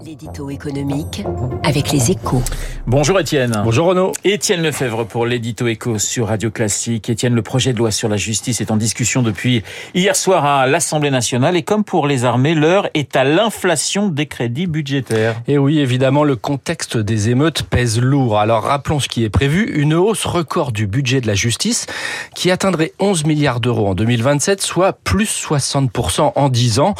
L'édito économique avec les échos. Bonjour Étienne. Bonjour Renaud. Étienne Lefebvre pour l'édito écho sur Radio Classique. Étienne, le projet de loi sur la justice est en discussion depuis hier soir à l'Assemblée nationale et comme pour les armées, l'heure est à l'inflation des crédits budgétaires. Et oui, évidemment, le contexte des émeutes pèse lourd. Alors rappelons ce qui est prévu, une hausse record du budget de la justice qui atteindrait 11 milliards d'euros en 2027, soit plus 60% en 10 ans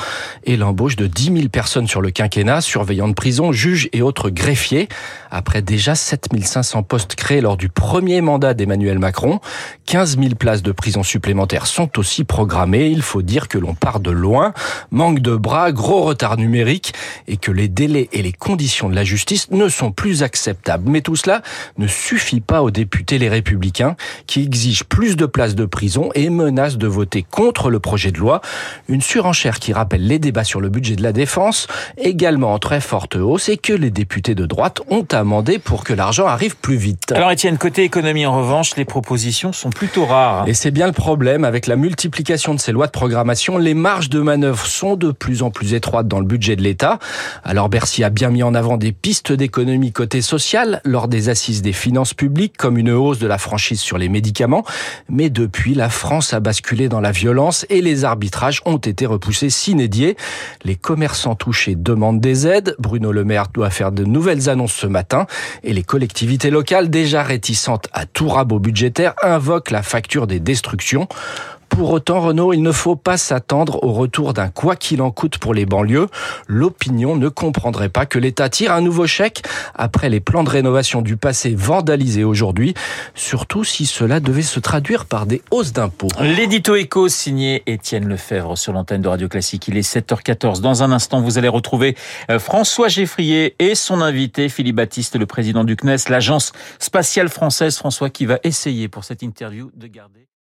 et l'embauche de 10 000 personnes sur le quinquennat, surveillants de prison, juges et autres greffiers. Après déjà 7500 postes créés lors du premier mandat d'Emmanuel Macron, 15 000 places de prison supplémentaires sont aussi programmées. Il faut dire que l'on part de loin, manque de bras, gros retard numérique et que les délais et les conditions de la justice ne sont plus acceptables. Mais tout cela ne suffit pas aux députés les républicains qui exigent plus de places de prison et menacent de voter contre le projet de loi. Une surenchère qui rappelle les débats sur le budget de la défense, également entre forte hausse et que les députés de droite ont pour que l'argent arrive plus vite. Alors Étienne, côté économie en revanche, les propositions sont plutôt rares. Et c'est bien le problème avec la multiplication de ces lois de programmation, les marges de manœuvre sont de plus en plus étroites dans le budget de l'État. Alors Bercy a bien mis en avant des pistes d'économie côté social lors des assises des finances publiques comme une hausse de la franchise sur les médicaments, mais depuis la France a basculé dans la violence et les arbitrages ont été repoussés s'inédier. Les commerçants touchés demandent des aides Bruno Le Maire doit faire de nouvelles annonces ce matin et les collectivités locales, déjà réticentes à tout rabot budgétaire, invoquent la facture des destructions. Pour autant, Renault, il ne faut pas s'attendre au retour d'un quoi qu'il en coûte pour les banlieues. L'opinion ne comprendrait pas que l'État tire un nouveau chèque après les plans de rénovation du passé vandalisés aujourd'hui, surtout si cela devait se traduire par des hausses d'impôts. L'édito éco signé Étienne Lefebvre sur l'antenne de Radio Classique. Il est 7h14. Dans un instant, vous allez retrouver euh, François Geffrier et son invité Philippe Baptiste, le président du CNES, l'agence spatiale française. François qui va essayer pour cette interview de garder